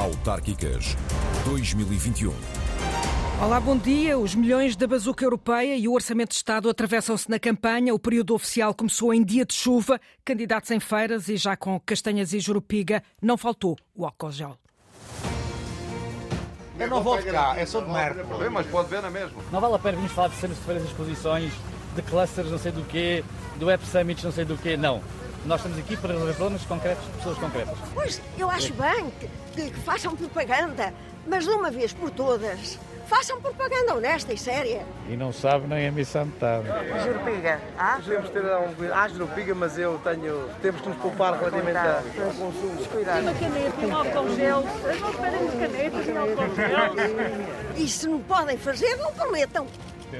Autárquicas 2021. Olá, bom dia. Os milhões da bazuca europeia e o orçamento de Estado atravessam-se na campanha. O período oficial começou em dia de chuva, candidatos em feiras e já com castanhas e jurupiga, não faltou o álcool gel. Eu não volto cá, é só de merda. Mas pode ver, não é mesmo? Não vale a pena virmos falar de cenas de feiras de exposições, de clusters não sei do quê, do Web Summits não sei do quê, não. Nós estamos aqui para resolver problemas concretos de pessoas concretas. Pois, eu acho bem que, que façam propaganda, mas de uma vez por todas, façam propaganda honesta e séria. E não sabe nem a missão de tarde. Jurupiga, ah? Temos de ter um cuidado. Há jurupiga, mas eu tenho. Temos que nos poupar relativamente ao consumo. Cuidado. Uma caneta, um álcool gel. As não pedem canetas e álcool gel. E se não podem fazer, não prometam.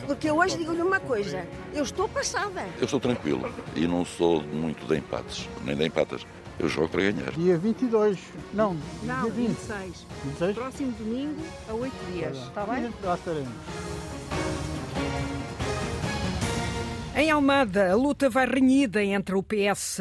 Porque eu hoje digo-lhe uma coisa, eu estou passada. Eu estou tranquilo e não sou muito de empates, nem de empatas. Eu jogo para ganhar. Dia 22, não, não dia 20. 26. 26? Próximo domingo, a 8 dias. Está bem? Lá estaremos. Em Almada, a luta vai renhida entre o PS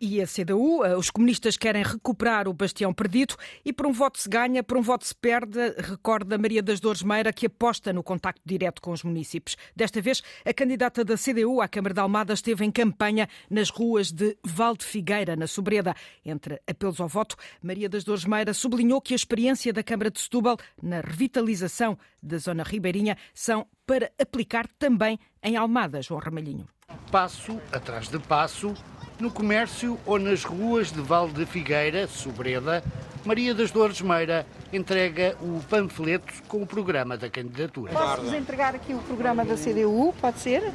e a CDU. Os comunistas querem recuperar o bastião perdido e por um voto se ganha, por um voto se perde, recorda Maria das Dores Meira, que aposta no contacto direto com os municípios. Desta vez, a candidata da CDU à Câmara de Almada esteve em campanha nas ruas de Valde Figueira, na Sobreda. Entre apelos ao voto, Maria das Dores Meira sublinhou que a experiência da Câmara de Setúbal na revitalização da zona ribeirinha são para aplicar também em Almada, João Ramalhinho. Passo atrás de passo, no comércio ou nas ruas de Val de Figueira, Sobreda, Maria das Dores Meira entrega o panfleto com o programa da candidatura. Posso-vos entregar aqui o programa da CDU, pode ser?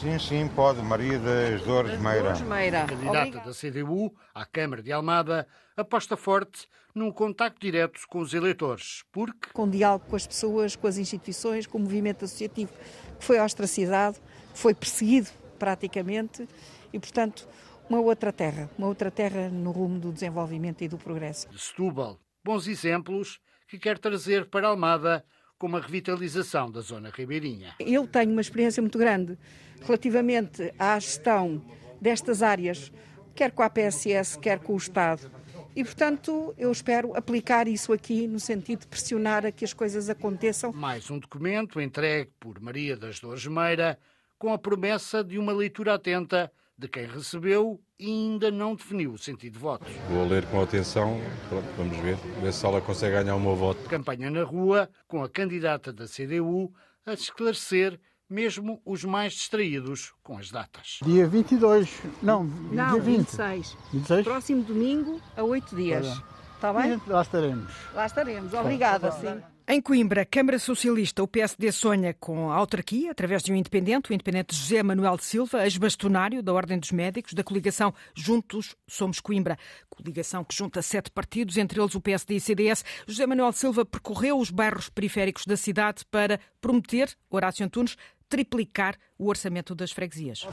Sim, sim, pode. Maria das Dores Meira. Meira. Candidata Obrigada. da CDU à Câmara de Almada aposta forte num contacto direto com os eleitores, porque... Com diálogo com as pessoas, com as instituições, com o movimento associativo que foi ostracizado, foi perseguido praticamente e, portanto, uma outra terra, uma outra terra no rumo do desenvolvimento e do progresso. De Setúbal, bons exemplos que quer trazer para Almada como a revitalização da zona ribeirinha. Eu tenho uma experiência muito grande relativamente à gestão destas áreas, quer com a PSS, quer com o Estado. E, portanto, eu espero aplicar isso aqui no sentido de pressionar a que as coisas aconteçam. Mais um documento entregue por Maria das Dores Meira com a promessa de uma leitura atenta de quem recebeu e ainda não definiu o sentido de voto. Vou ler com atenção, Pronto, vamos ver, ver se ela consegue ganhar o meu voto. Campanha na rua, com a candidata da CDU a esclarecer mesmo os mais distraídos com as datas. Dia 22, não, Não, dia 20. 26. 26? Próximo domingo, a 8 dias. Está bem? Lá estaremos. Lá estaremos. Obrigada, sim. Em Coimbra, Câmara Socialista, o PSD sonha com a autarquia, através de um independente, o independente José Manuel de Silva, ex-bastonário da Ordem dos Médicos, da coligação Juntos Somos Coimbra. Coligação que junta sete partidos, entre eles o PSD e CDS. José Manuel de Silva percorreu os bairros periféricos da cidade para prometer, Horácio Antunes, triplicar o orçamento das freguesias.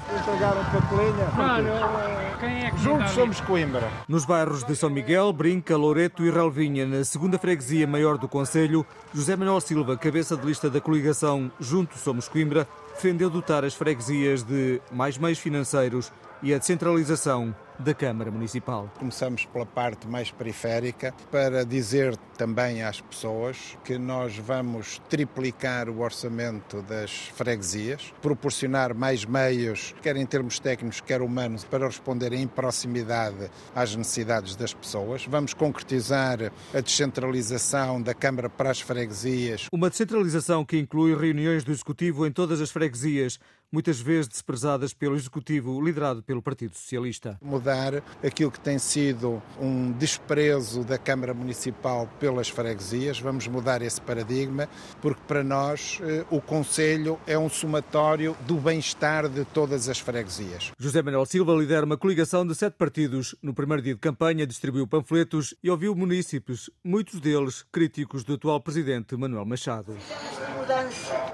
Mano, quem é que Juntos somos Coimbra. Nos bairros de São Miguel, Brinca, Loureto e Relvinha, na segunda freguesia maior do Conselho, José Manuel Silva, cabeça de lista da coligação Juntos Somos Coimbra, defendeu dotar as freguesias de mais meios financeiros e a descentralização da Câmara Municipal. Começamos pela parte mais periférica para dizer também às pessoas que nós vamos triplicar o orçamento das freguesias, proporcionar mais meios, quer em termos técnicos, quer humanos, para responder em proximidade às necessidades das pessoas. Vamos concretizar a descentralização da Câmara para as freguesias. Uma descentralização que inclui reuniões do Executivo em todas as freguesias, muitas vezes desprezadas pelo Executivo liderado pelo Partido Socialista. Mudar aquilo que tem sido um desprezo da Câmara Municipal pelas freguesias, vamos mudar esse paradigma, porque para nós eh, o Conselho é um somatório do bem-estar de todas as freguesias. José Manuel Silva lidera uma coligação de sete partidos. No primeiro dia de campanha distribuiu panfletos e ouviu munícipes, muitos deles críticos do atual presidente Manuel Machado.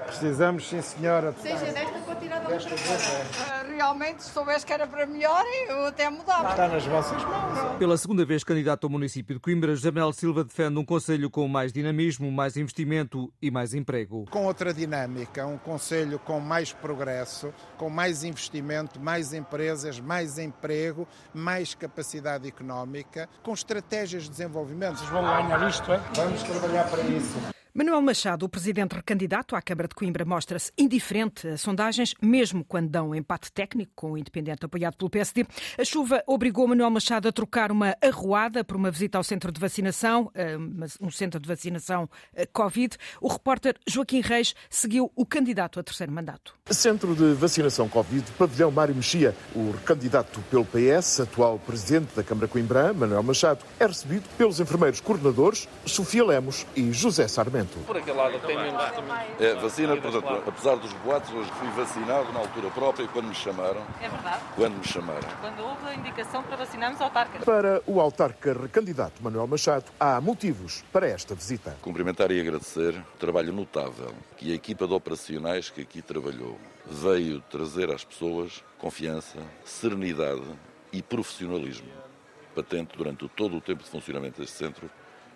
Precisamos, sim senhora. Seja nesta para tirar da outra. realmente, se soubesse que era para melhor, eu até mudava. Está nas vossas mãos. Pela segunda vez candidato ao município de Coimbra, José Manuel Silva defende um conselho com mais dinamismo, mais investimento e mais emprego. Com outra dinâmica, um conselho com mais progresso, com mais investimento, mais empresas, mais emprego, mais capacidade económica, com estratégias de desenvolvimento. Vocês vão ganhar isto, é? Vamos trabalhar para isso. Manuel Machado, o presidente recandidato à Câmara de Coimbra, mostra-se indiferente a sondagens, mesmo quando dão um empate técnico com o independente apoiado pelo PSD. A chuva obrigou Manuel Machado a trocar uma arruada por uma visita ao centro de vacinação, eh, um centro de vacinação eh, Covid. O repórter Joaquim Reis seguiu o candidato a terceiro mandato. Centro de vacinação Covid, pavilhão Mário Mexia. O recandidato pelo PS, atual presidente da Câmara Coimbra, Manuel Machado, é recebido pelos enfermeiros coordenadores Sofia Lemos e José Sarmento. Por aquele lado tem menos É, vacina, portanto, apesar dos boatos, eu fui vacinado na altura própria quando me chamaram. É verdade? Quando me chamaram. Quando houve a indicação para vacinarmos autarcas. Para o autarca recandidato Manuel Machado, há motivos para esta visita. Cumprimentar e agradecer o trabalho notável que a equipa de operacionais que aqui trabalhou veio trazer às pessoas confiança, serenidade e profissionalismo. Patente durante todo o tempo de funcionamento deste centro,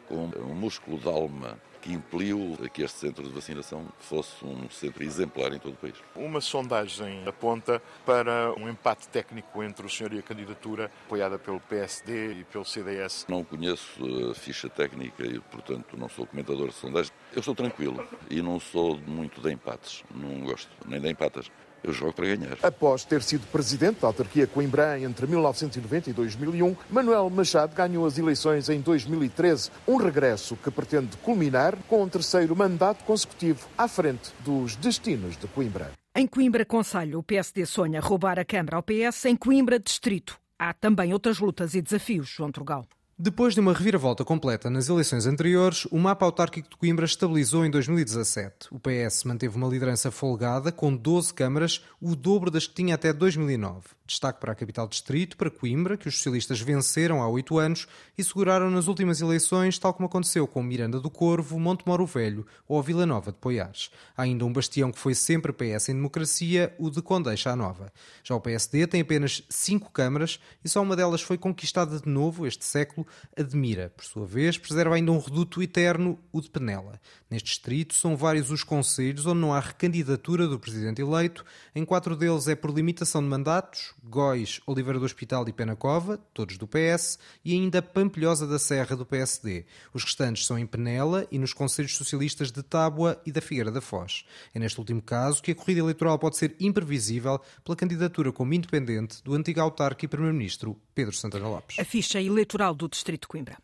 com um músculo de alma que impeliu a que este centro de vacinação fosse um centro exemplar em todo o país. Uma sondagem aponta para um empate técnico entre o senhor e a candidatura apoiada pelo PSD e pelo CDS. Não conheço a ficha técnica e, portanto, não sou comentador de sondagens. Eu estou tranquilo e não sou muito de empates. Não gosto nem de empatas. Eu jogo para ganhar. Após ter sido presidente da autarquia Coimbra entre 1990 e 2001, Manuel Machado ganhou as eleições em 2013, um regresso que pretende culminar com um terceiro mandato consecutivo à frente dos destinos de Coimbra. Em Coimbra Conselho, o PSD sonha roubar a Câmara ao PS. Em Coimbra Distrito, há também outras lutas e desafios, João Trugal. Depois de uma reviravolta completa nas eleições anteriores, o mapa autárquico de Coimbra estabilizou em 2017. O PS manteve uma liderança folgada, com 12 câmaras, o dobro das que tinha até 2009. Destaque para a capital distrito, para Coimbra, que os socialistas venceram há oito anos e seguraram nas últimas eleições, tal como aconteceu com Miranda do Corvo, Montemoro Velho ou Vila Nova de Poiares. Há ainda um bastião que foi sempre PS em democracia, o de Condeixa à Nova. Já o PSD tem apenas cinco câmaras e só uma delas foi conquistada de novo este século, Admira. Por sua vez, preserva ainda um reduto eterno, o de Penela. Neste distrito são vários os conselhos onde não há recandidatura do presidente eleito. Em quatro deles é por limitação de mandatos, Góis, Oliveira do Hospital e Penacova, todos do PS, e ainda Pampilhosa da Serra do PSD. Os restantes são em Penela e nos conselhos socialistas de Tábua e da Figueira da Foz. É neste último caso que a corrida eleitoral pode ser imprevisível pela candidatura como independente do antigo autarca e primeiro-ministro Pedro Santana Lopes. A ficha eleitoral do Distrito de Coimbra.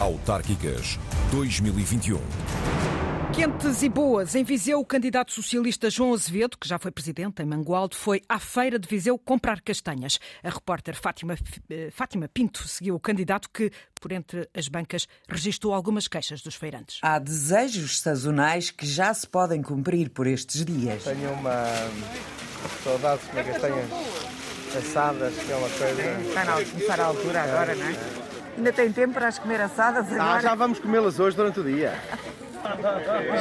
Autárquicas 2021. Quentes e boas. Em Viseu, o candidato socialista João Azevedo, que já foi presidente em Mangualde, foi à feira de Viseu comprar castanhas. A repórter Fátima, eh, Fátima Pinto seguiu o candidato que, por entre as bancas, registrou algumas queixas dos feirantes. Há desejos sazonais que já se podem cumprir por estes dias. Tenho uma saudade de comer castanhas assadas, que é uma coisa... Está na, começar a altura agora, não é? Ainda tem tempo para as comer assadas agora? Ah, já vamos comê-las hoje durante o dia.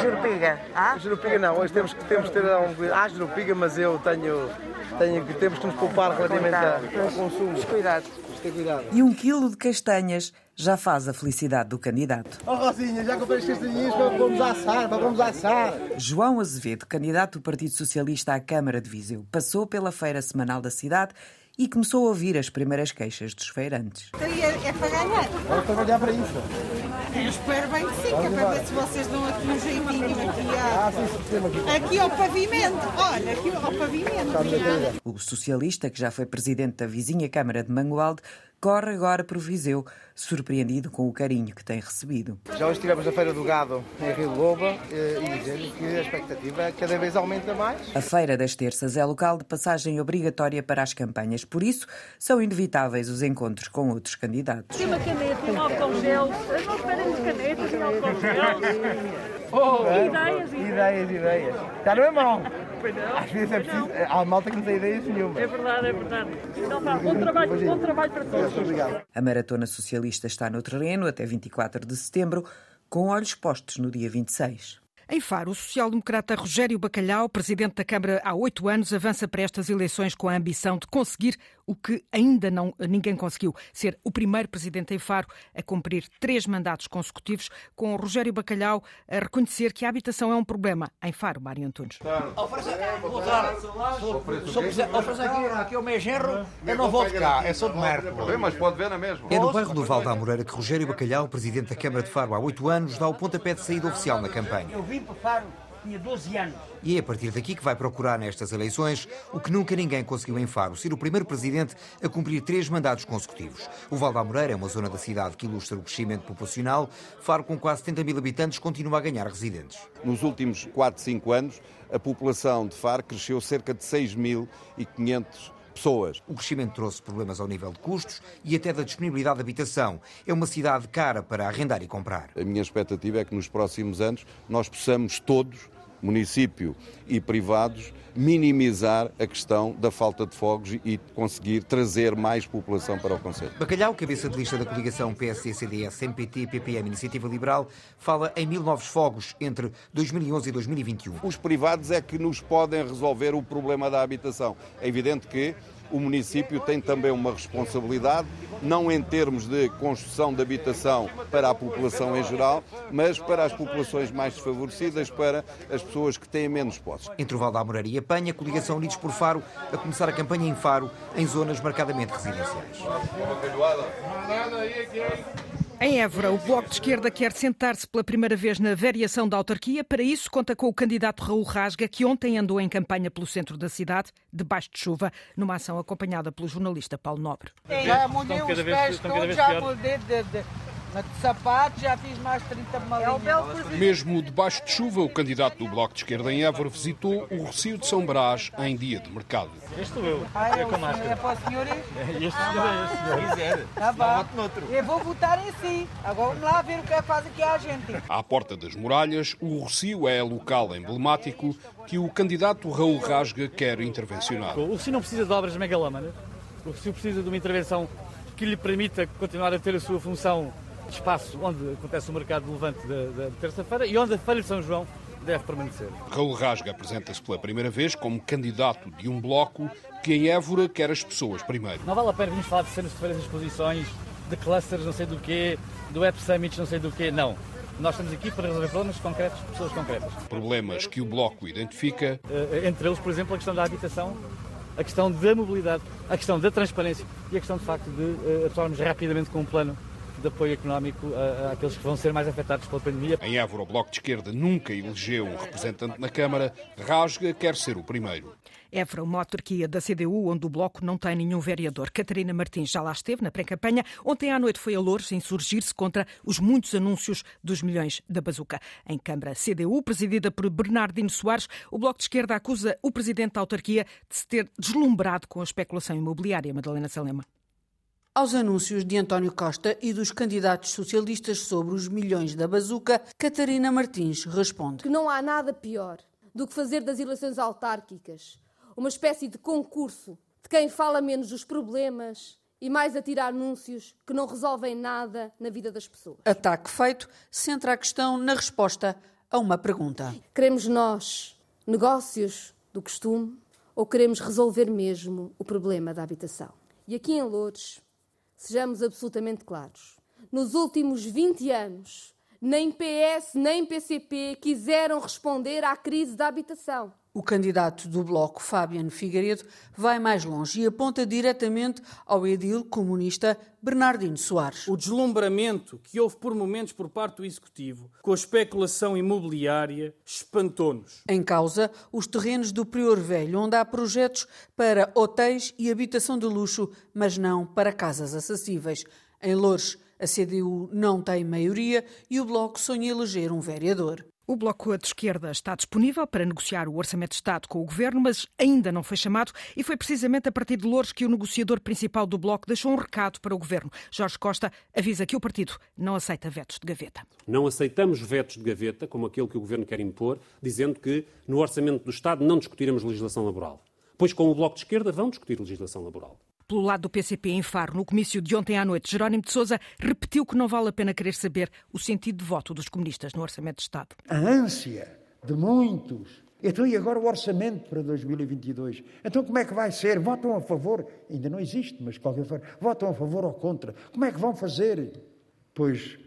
Jurupiga? Ah? Jurupiga não, hoje temos que, temos que ter algum cuidado. Há jurupiga, mas eu tenho, tenho, temos que nos poupar relativamente ao consumo. Cuidado. Ter cuidado. E um quilo de castanhas já faz a felicidade do candidato. Oh Rosinha, já comprei as castanhinhas para vamos assar, para vamos assar. João Azevedo, candidato do Partido Socialista à Câmara de Viseu, passou pela feira semanal da cidade e começou a ouvir as primeiras queixas dos feirantes. É, é para ganhar. Vamos trabalhar para isso. Eu espero bem que sim, que é para ver se vocês dão aqui um jeitinho aqui, a... Ah, aqui ao pavimento. Olha, aqui ao pavimento. O socialista, que já foi presidente da vizinha Câmara de Mangualde, corre agora para o Viseu, surpreendido com o carinho que tem recebido. Já hoje estivemos na Feira do Gado em Rio de Loba eh, e dizer que a expectativa cada vez aumenta mais. A Feira das Terças é local de passagem obrigatória para as campanhas, por isso são inevitáveis os encontros com outros candidatos. Tem uma caneta, um álcool gel. Não esperem canetas e álcool gel. Oh, ideias, ideias, ideias. Já não é mau. Pois não. Às vezes é preciso. Há malta que não tem ideias nenhuma. É verdade, é verdade. Então vá, bom trabalho, bom trabalho para todos. Obrigado. A Maratona Socialista está no terreno até 24 de setembro, com olhos postos no dia 26. Em Faro, o social-democrata Rogério Bacalhau, presidente da Câmara há oito anos, avança para estas eleições com a ambição de conseguir o que ainda não ninguém conseguiu, ser o primeiro presidente em Faro a cumprir três mandatos consecutivos, com Rogério Bacalhau a reconhecer que a habitação é um problema. Em Faro, Mário Antunes. Aqui, aqui o meu genro, eu não cá, é só de. Mas pode ver na mesma. É no bairro do Val da Moreira que Rogério Bacalhau, presidente da Câmara de Faro há oito anos, dá o pontapé de saída oficial na campanha. Faro, tinha 12 anos. E é a partir daqui que vai procurar nestas eleições o que nunca ninguém conseguiu em Faro, ser o primeiro presidente a cumprir três mandatos consecutivos. O Val da Moreira é uma zona da cidade que ilustra o crescimento populacional. Faro, com quase 70 mil habitantes, continua a ganhar residentes. Nos últimos 4, 5 anos, a população de Faro cresceu cerca de 6.500 pessoas. O crescimento trouxe problemas ao nível de custos e até da disponibilidade de habitação. É uma cidade cara para arrendar e comprar. A minha expectativa é que nos próximos anos nós possamos todos município e privados, minimizar a questão da falta de fogos e conseguir trazer mais população para o Conselho. Bacalhau, cabeça de lista da coligação PSD, CDS, MPT, PPM Iniciativa Liberal, fala em mil novos fogos entre 2011 e 2021. Os privados é que nos podem resolver o problema da habitação. É evidente que o município tem também uma responsabilidade, não em termos de construção de habitação para a população em geral, mas para as populações mais desfavorecidas, para as pessoas que têm menos posses. Entre o Val da Moreira e a Penha, a coligação Unidos por Faro a começar a campanha em Faro, em zonas marcadamente residenciais. Em Évora, o Bloco de Esquerda quer sentar-se pela primeira vez na variação da autarquia. Para isso, conta com o candidato Raul Rasga, que ontem andou em campanha pelo centro da cidade, debaixo de chuva, numa ação acompanhada pelo jornalista Paulo Nobre. Já molhei os pés todos, já molhei de, de, sapato, já fiz mais 30 malinhas. Mesmo debaixo de chuva, o candidato do Bloco de Esquerda em Évora visitou o Recio de São Brás em dia de mercado. Este sou eu. Ah, é é, com o senhor, máscara. é para o senhor ir? Este senhor é este senhor. quiser. Tá bom. Eu vou votar em si. Agora vamos lá ver o que é que faz aqui a gente. À porta das muralhas, o Recio é local emblemático que o candidato Raul Rasga quer intervencionar. O Recio não precisa de obras megalómanas. O Recio precisa de uma intervenção que lhe permita continuar a ter a sua função espaço onde acontece o mercado de levante da, da terça-feira e onde a Feira de São João deve permanecer. Raul Rasga apresenta-se pela primeira vez como candidato de um bloco que em Évora quer as pessoas primeiro. Não vale a pena virmos falar de cenas de feiras exposições, de clusters não sei do quê, do Web Summits não sei do quê. Não. Nós estamos aqui para resolver problemas concretos de pessoas concretas. Problemas que o bloco identifica Eh, entre eles, por exemplo, a questão da habitação, a questão da mobilidade, a questão da transparência e a questão, de facto, de eh, atuarmos rapidamente com um plano de apoio económico a- àqueles que vão ser mais afetados pela pandemia. Em Évora, o Bloco de Esquerda nunca elegeu um representante na Câmara. Rasga quer ser o primeiro. Évora, uma autarquia da CDU onde o Bloco não tem nenhum vereador. Catarina Martins já lá esteve na pré-campanha. Ontem à noite foi a Louros insurgir-se contra os muitos anúncios dos milhões da bazuca. Em Câmara CDU, presidida por Bernardino Soares, o Bloco de Esquerda acusa o presidente da autarquia de se ter deslumbrado com a especulação imobiliária. Madalena Salema. Aos anúncios de António Costa e dos candidatos socialistas sobre os milhões da bazuca, Catarina Martins responde. que não há nada pior do que fazer das eleições autárquicas uma espécie de concurso de quem fala menos dos problemas e mais atira anúncios que não resolvem nada na vida das pessoas. Ataque feito centra a questão na resposta a uma pergunta. Queremos nós negócios do costume ou queremos resolver mesmo o problema da habitação? E aqui em Lourdes, sejamos absolutamente claros. Nos últimos 20 anos, nem PS nem PCP quiseram responder à crise da habitação. O candidato do Bloco, Fabiano Figueiredo, vai mais longe e aponta diretamente ao edil comunista Bernardino Soares. O deslumbramento que houve por momentos por parte do Executivo com a especulação imobiliária espantou-nos. Em causa, os terrenos do Prior Velho, onde há projetos para hotéis e habitação de luxo, mas não para casas acessíveis. Em Loures, a CDU não tem maioria e o Bloco sonha eleger um vereador. O Bloco de Esquerda está disponível para negociar o Orçamento de Estado com o Governo, mas ainda não foi chamado e foi precisamente a partir de Louros que o negociador principal do Bloco deixou um recado para o Governo. Jorge Costa avisa que o partido não aceita vetos de gaveta. Não aceitamos vetos de gaveta, como aquele que o Governo quer impor, dizendo que no Orçamento do Estado não discutiremos legislação laboral. Pois com o Bloco de Esquerda vão discutir legislação laboral. Pelo lado do PCP em Faro, no comício de ontem à noite, Jerónimo de Sousa repetiu que não vale a pena querer saber o sentido de voto dos comunistas no Orçamento de Estado. A ânsia de muitos. Então, e agora o orçamento para 2022? Então, como é que vai ser? Votam a favor? Ainda não existe, mas de qualquer forma, votam a favor ou contra? Como é que vão fazer? Pois,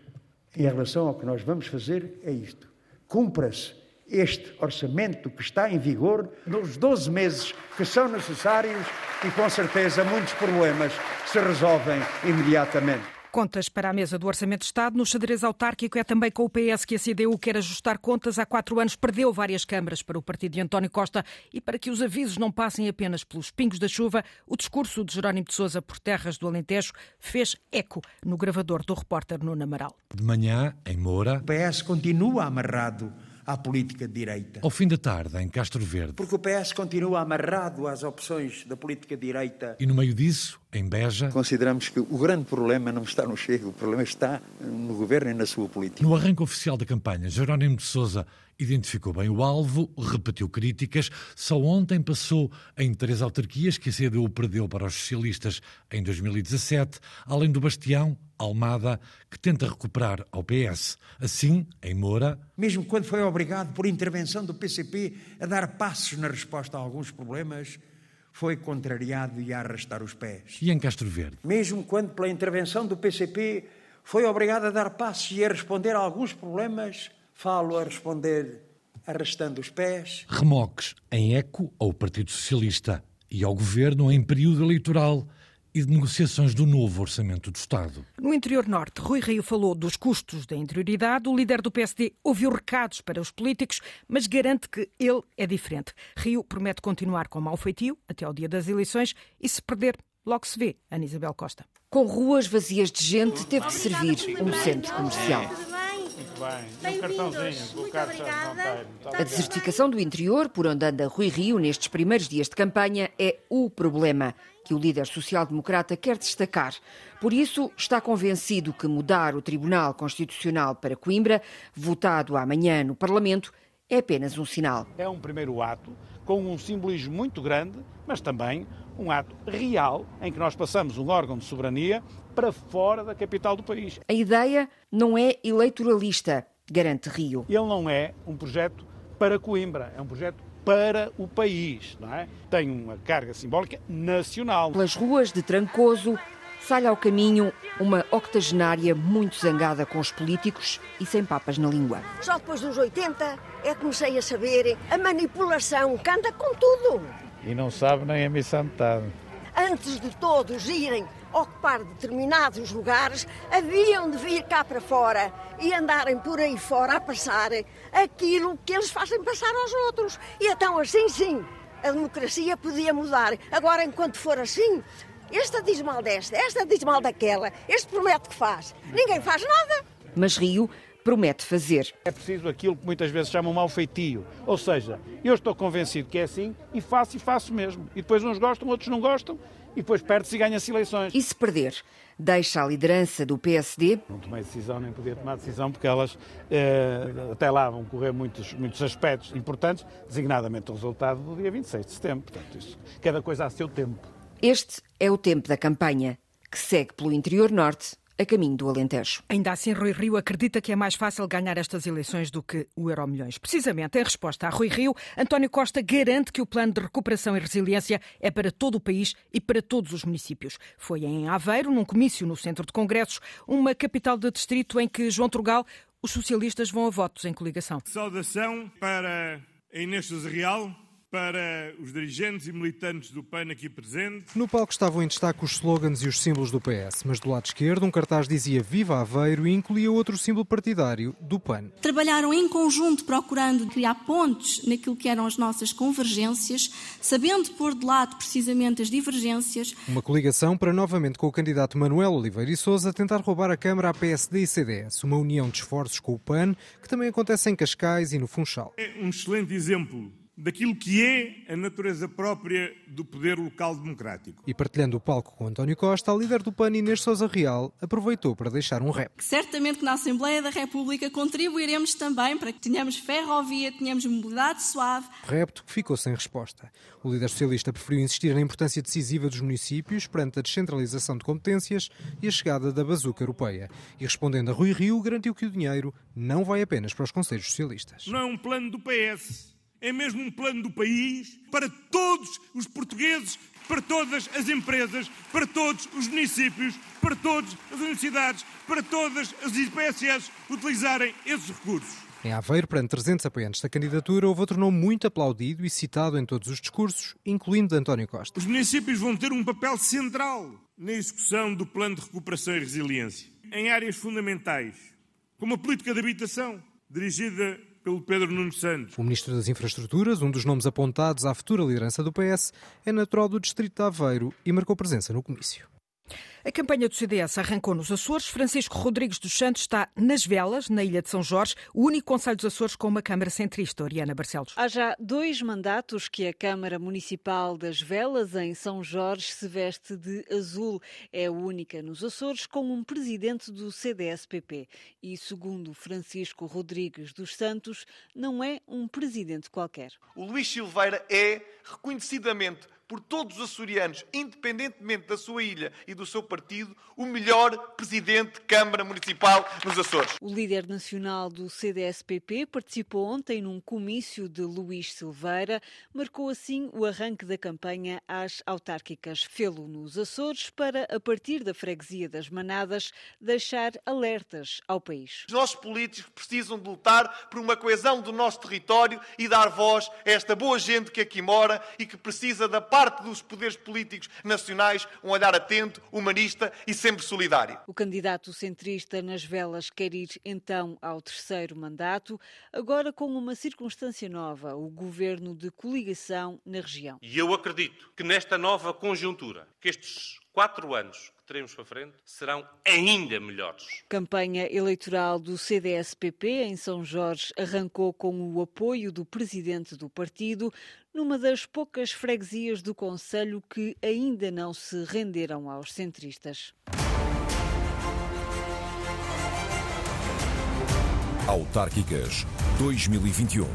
em relação ao que nós vamos fazer, é isto: cumpra-se este orçamento que está em vigor nos 12 meses que são necessários e, com certeza, muitos problemas se resolvem imediatamente. Contas para a mesa do Orçamento de Estado. No xadrez autárquico é também com o PS que a CDU quer ajustar contas. Há quatro anos perdeu várias câmaras para o partido de António Costa e para que os avisos não passem apenas pelos pingos da chuva, o discurso de Jerónimo de Sousa por terras do Alentejo fez eco no gravador do repórter Nuno Amaral. De manhã, em Moura... O PS continua amarrado à política de direita. Ao fim da tarde, em Castro Verde. Porque o PS continua amarrado às opções da política de direita. E no meio disso, em Beja. Consideramos que o grande problema não está no Chega, o problema está no governo e na sua política. No arranque oficial da campanha, Jerónimo de Sousa identificou bem o alvo, repetiu críticas. Só ontem passou em três autarquias que a CDU perdeu para os socialistas em 2017, além do Bastião, Almada, que tenta recuperar ao PS. Assim, em Moura. Mesmo quando foi obrigado, por intervenção do PCP, a dar passos na resposta a alguns problemas, foi contrariado e a arrastar os pés. E em Castro Verde? Mesmo quando, pela intervenção do PCP, foi obrigado a dar passos e a responder a alguns problemas, falo a responder arrastando os pés. Remoques em eco ao Partido Socialista e ao Governo em período eleitoral e de negociações do novo Orçamento do Estado. No interior norte, Rui Rio falou dos custos da interioridade. O líder do PSD ouviu recados para os políticos, mas garante que ele é diferente. Rio promete continuar com mau feitio até ao dia das eleições e se perder, logo se vê, Ana Isabel Costa. Com ruas vazias de gente, teve de servir um centro comercial. Bem, um cartãozinho, o A desertificação do interior, por onde anda Rui Rio nestes primeiros dias de campanha, é o problema que o líder social-democrata quer destacar. Por isso, está convencido que mudar o Tribunal Constitucional para Coimbra, votado amanhã no Parlamento, é apenas um sinal. É um primeiro ato com um simbolismo muito grande, mas também um ato real em que nós passamos um órgão de soberania para fora da capital do país. A ideia não é eleitoralista, garante Rio. Ele não é um projeto para Coimbra, é um projeto para o país, não é? Tem uma carga simbólica nacional. Pelas ruas de Trancoso, sai ao caminho uma octogenária muito zangada com os políticos e sem papas na língua. Só depois dos 80 é que comecei a saber a manipulação que anda com tudo. E não sabe nem a missão metade. Antes de todos irem ocupar determinados lugares, haviam de vir cá para fora e andarem por aí fora a passar aquilo que eles fazem passar aos outros. E então, assim sim, a democracia podia mudar. Agora, enquanto for assim, esta diz mal desta, esta diz mal daquela, este promete que faz. Ninguém faz nada. Mas Rio promete fazer. É preciso aquilo que muitas vezes chamam mal feitio. Ou seja, eu estou convencido que é assim e faço e faço mesmo. E depois uns gostam, outros não gostam e depois perde-se e ganha-se eleições. E se perder? Deixa a liderança do PSD? Não tomei decisão, nem podia tomar decisão, porque elas eh, até lá vão correr muitos, muitos aspectos importantes, designadamente o resultado do dia 26 de setembro. Portanto, isso, cada coisa a seu tempo. Este é o tempo da campanha, que segue pelo interior norte a caminho do Alentejo. Ainda assim, Rui Rio acredita que é mais fácil ganhar estas eleições do que o Euromilhões. Precisamente, em resposta a Rui Rio, António Costa garante que o plano de recuperação e resiliência é para todo o país e para todos os municípios. Foi em Aveiro, num comício no Centro de Congressos, uma capital de distrito em que João Trugal, os socialistas vão a votos em coligação. Saudação para Inês Real, para os dirigentes e militantes do PAN aqui presentes. No palco estavam em destaque os slogans e os símbolos do PS, mas do lado esquerdo um cartaz dizia Viva Aveiro e incluía outro símbolo partidário, do PAN. Trabalharam em conjunto procurando criar pontes naquilo que eram as nossas convergências, sabendo pôr de lado precisamente as divergências. Uma coligação para novamente com o candidato Manuel Oliveira e Sousa tentar roubar a Câmara à PSD e CDS, uma união de esforços com o PAN que também acontece em Cascais e no Funchal. É um excelente exemplo daquilo que é a natureza própria do poder local democrático. E partilhando o palco com António Costa, a líder do PAN, Inês Sousa Real, aproveitou para deixar um rap. Certamente que na Assembleia da República contribuiremos também para que tenhamos ferrovia, tenhamos mobilidade suave. Repto que ficou sem resposta. O líder socialista preferiu insistir na importância decisiva dos municípios perante a descentralização de competências e a chegada da bazuca europeia. E respondendo a Rui Rio, garantiu que o dinheiro não vai apenas para os conselhos socialistas. Não é um plano do PS é mesmo um plano do país para todos os portugueses, para todas as empresas, para todos os municípios, para todas as universidades, para todas as IPSS utilizarem esses recursos. Em Aveiro, perante 300 apoiantes da candidatura, houve outro nome muito aplaudido e citado em todos os discursos, incluindo de António Costa. Os municípios vão ter um papel central na execução do Plano de Recuperação e Resiliência, em áreas fundamentais, como a política de habitação, dirigida pelo Pedro Nuno Santos. O Ministro das Infraestruturas, um dos nomes apontados à futura liderança do PS, é natural do distrito de Aveiro e marcou presença no comício. A campanha do CDS arrancou nos Açores. Francisco Rodrigues dos Santos está nas velas, na Ilha de São Jorge, o único Conselho dos Açores com uma Câmara centrista. Oriana Barcelos. Há já dois mandatos que a Câmara Municipal das Velas, em São Jorge, se veste de azul. É a única nos Açores com um presidente do CDS-PP. E, segundo Francisco Rodrigues dos Santos, não é um presidente qualquer. O Luís Silveira é reconhecidamente por todos os açorianos, independentemente da sua ilha e do seu partido, o melhor presidente de Câmara Municipal nos Açores. O líder nacional do CDS-PP participou ontem num comício de Luís Silveira, marcou assim o arranque da campanha às autárquicas. Fê-lo nos Açores para, a partir da freguesia das Manadas, deixar alertas ao país. Os nossos políticos precisam de lutar por uma coesão do nosso território e dar voz a esta boa gente que aqui mora e que precisa da parte dos poderes políticos nacionais um olhar atento, humanista e sempre solidário. O candidato centrista nas velas quer ir então ao terceiro mandato, agora com uma circunstância nova, o governo de coligação na região. E eu acredito que nesta nova conjuntura, que estes quatro anos que teremos para frente serão ainda melhores. Campanha eleitoral do CDS-PP em São Jorge arrancou com o apoio do presidente do partido numa das poucas freguesias do Conselho que ainda não se renderam aos centristas. Autárquicas 2021.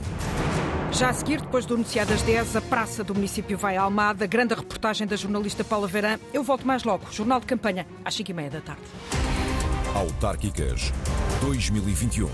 Já a seguir, depois do Noticiado às 10, a Praça do Município vai à Almada, grande reportagem da jornalista Paula Verã. Eu volto mais logo, Jornal de Campanha, às 5h30 da tarde. Autárquicas 2021.